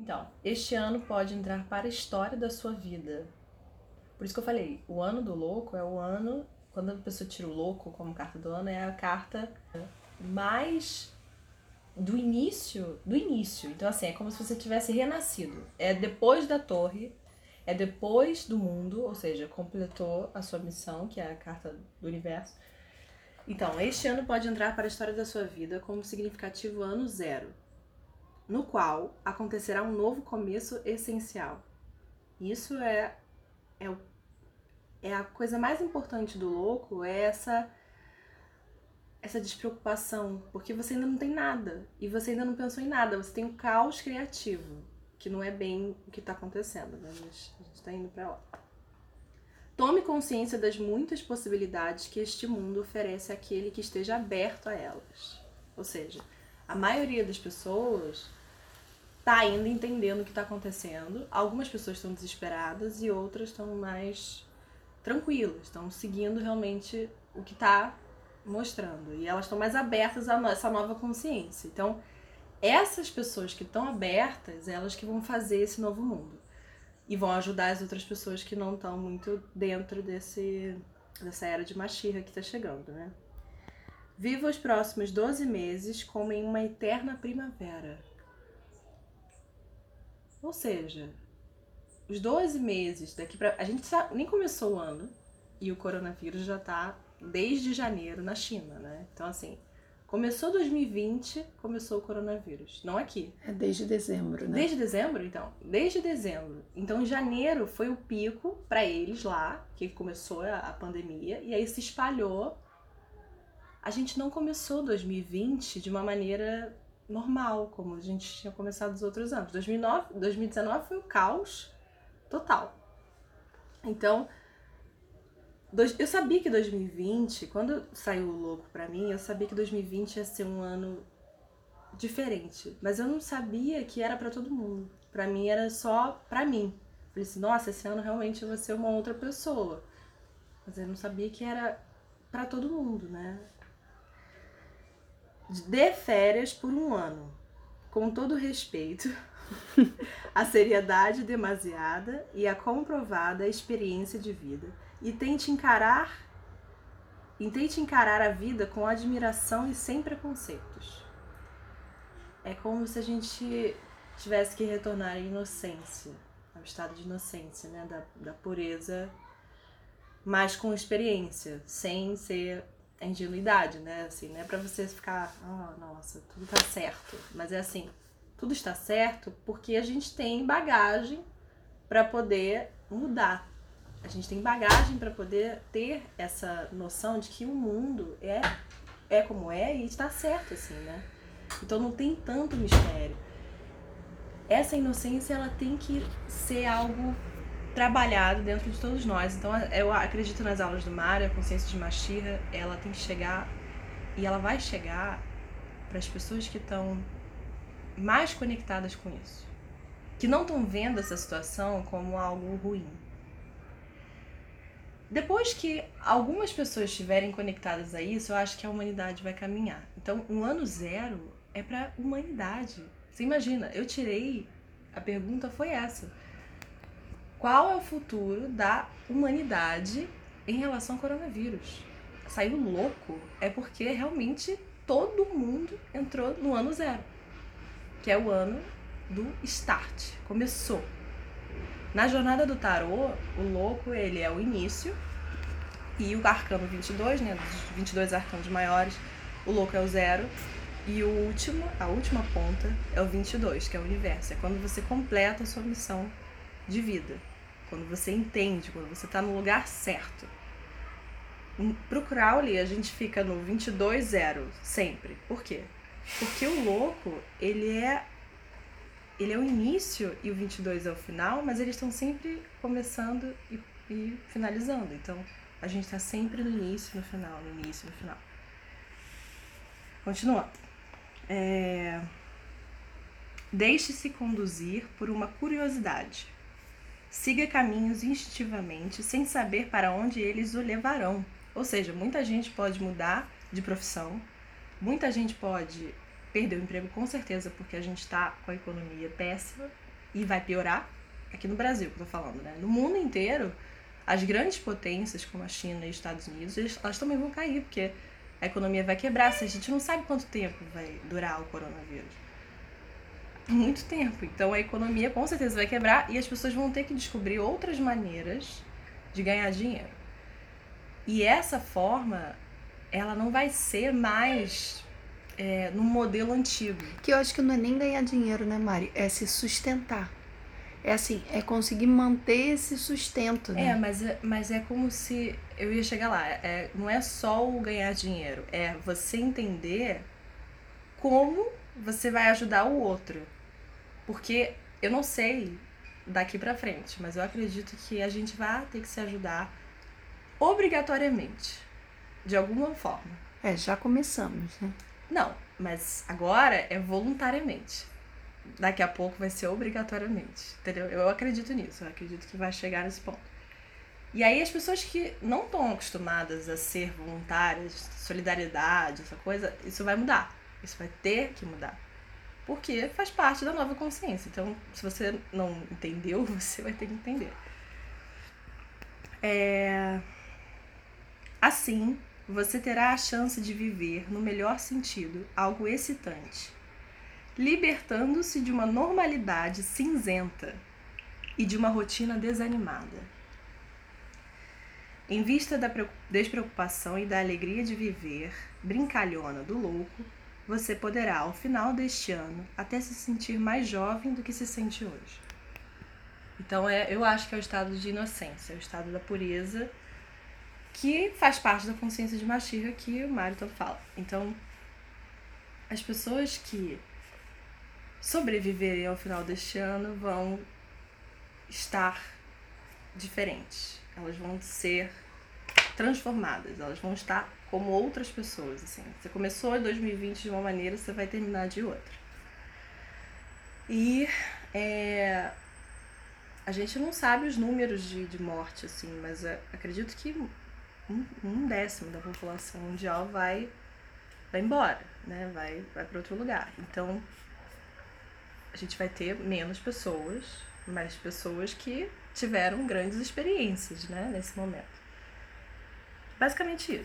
Então, este ano pode entrar para a história da sua vida. Por isso que eu falei, o ano do louco é o ano. Quando a pessoa tira o louco como carta do ano, é a carta mais do início, do início. Então, assim, é como se você tivesse renascido. É depois da torre, é depois do mundo, ou seja, completou a sua missão, que é a carta do universo. Então, este ano pode entrar para a história da sua vida como significativo ano zero, no qual acontecerá um novo começo essencial. Isso é, é, é a coisa mais importante do louco, é essa essa despreocupação, porque você ainda não tem nada e você ainda não pensou em nada, você tem um caos criativo, que não é bem o que está acontecendo, né? A gente está indo para lá. Tome consciência das muitas possibilidades que este mundo oferece àquele que esteja aberto a elas. Ou seja, a maioria das pessoas está ainda entendendo o que está acontecendo. Algumas pessoas estão desesperadas e outras estão mais tranquilas, estão seguindo realmente o que está mostrando. E elas estão mais abertas a essa nova consciência. Então, essas pessoas que estão abertas, elas que vão fazer esse novo mundo. E vão ajudar as outras pessoas que não estão muito dentro desse, dessa era de Mashira que está chegando, né? Viva os próximos 12 meses como em uma eterna primavera. Ou seja, os 12 meses daqui para A gente nem começou o ano e o coronavírus já está desde janeiro na China, né? Então, assim, começou 2020, começou o coronavírus. Não aqui. É desde dezembro, né? Desde dezembro, então? Desde dezembro. Então, janeiro foi o pico para eles lá, que começou a, pandemia, e aí se espalhou. A gente não começou 2020 de uma maneira normal, como a gente tinha começado os outros anos. 2009, 2019 foi o caos total. Então, eu sabia que 2020, quando saiu o louco pra mim, eu sabia que 2020 ia ser um ano diferente. Mas eu não sabia que era para todo mundo. Pra mim era só pra mim. Falei assim, nossa, esse ano realmente eu vou ser uma outra pessoa. Mas eu não sabia que era para todo mundo, né? Dê férias por um ano. Com todo respeito, a seriedade demasiada e a comprovada experiência de vida e tente encarar e tente encarar a vida com admiração e sem preconceitos. É como se a gente tivesse que retornar à inocência, ao estado de inocência, né, da, da pureza, mas com experiência, sem ser a ingenuidade, né, assim, não é para você ficar, oh, nossa, tudo tá certo, mas é assim, tudo está certo porque a gente tem bagagem para poder mudar, a gente tem bagagem para poder ter essa noção de que o mundo é, é como é e está certo, assim, né? Então não tem tanto mistério. Essa inocência, ela tem que ser algo trabalhado dentro de todos nós. Então eu acredito nas aulas do Mário, a consciência de Mashira, ela tem que chegar e ela vai chegar para as pessoas que estão mais conectadas com isso. Que não estão vendo essa situação como algo ruim depois que algumas pessoas estiverem conectadas a isso, eu acho que a humanidade vai caminhar. Então, um ano zero é para humanidade. Você imagina, eu tirei, a pergunta foi essa. Qual é o futuro da humanidade em relação ao coronavírus? Saiu louco é porque realmente todo mundo entrou no ano zero, que é o ano do start, começou. Na jornada do tarô, o louco ele é o início e o arcano 22, né, dos 22 arcanos maiores, o louco é o zero e o último, a última ponta é o 22, que é o universo. É quando você completa a sua missão de vida, quando você entende, quando você está no lugar certo. Pro Crowley, a gente fica no 22 zero sempre. Por quê? Porque o louco, ele é ele é o início e o 22 é o final, mas eles estão sempre começando e, e finalizando. Então, a gente está sempre no início no final, no início no final. Continuando. É... Deixe-se conduzir por uma curiosidade. Siga caminhos instintivamente, sem saber para onde eles o levarão. Ou seja, muita gente pode mudar de profissão, muita gente pode perder o emprego com certeza, porque a gente está com a economia péssima e vai piorar. Aqui no Brasil, que eu tô falando, né? No mundo inteiro, as grandes potências, como a China e os Estados Unidos, elas também vão cair, porque a economia vai quebrar. A gente não sabe quanto tempo vai durar o coronavírus. Muito tempo. Então a economia com certeza vai quebrar e as pessoas vão ter que descobrir outras maneiras de ganhar dinheiro. E essa forma, ela não vai ser mais é, no modelo antigo. Que eu acho que não é nem ganhar dinheiro, né, Mari? É se sustentar. É assim, é conseguir manter esse sustento, né? É, mas, é, mas é como se. Eu ia chegar lá. É, não é só o ganhar dinheiro, é você entender como você vai ajudar o outro. Porque eu não sei daqui pra frente, mas eu acredito que a gente vai ter que se ajudar obrigatoriamente, de alguma forma. É, já começamos, né? Não, mas agora é voluntariamente. Daqui a pouco vai ser obrigatoriamente, entendeu? Eu acredito nisso, eu acredito que vai chegar nesse ponto. E aí as pessoas que não estão acostumadas a ser voluntárias, solidariedade, essa coisa, isso vai mudar. Isso vai ter que mudar. Porque faz parte da nova consciência. Então, se você não entendeu, você vai ter que entender. É... Assim, você terá a chance de viver, no melhor sentido, algo excitante, libertando-se de uma normalidade cinzenta e de uma rotina desanimada. Em vista da despreocupação e da alegria de viver, brincalhona do louco, você poderá, ao final deste ano, até se sentir mais jovem do que se sente hoje. Então, é, eu acho que é o estado de inocência, é o estado da pureza que faz parte da consciência de Mashira que o Mariton fala. Então, as pessoas que sobreviverem ao final deste ano vão estar diferentes. Elas vão ser transformadas, elas vão estar como outras pessoas, assim. Você começou em 2020 de uma maneira, você vai terminar de outra. E é, a gente não sabe os números de, de morte, assim, mas acredito que um, um décimo da população mundial vai, vai embora, né? Vai, vai para outro lugar. Então, a gente vai ter menos pessoas, mais pessoas que tiveram grandes experiências, né? Nesse momento. Basicamente isso.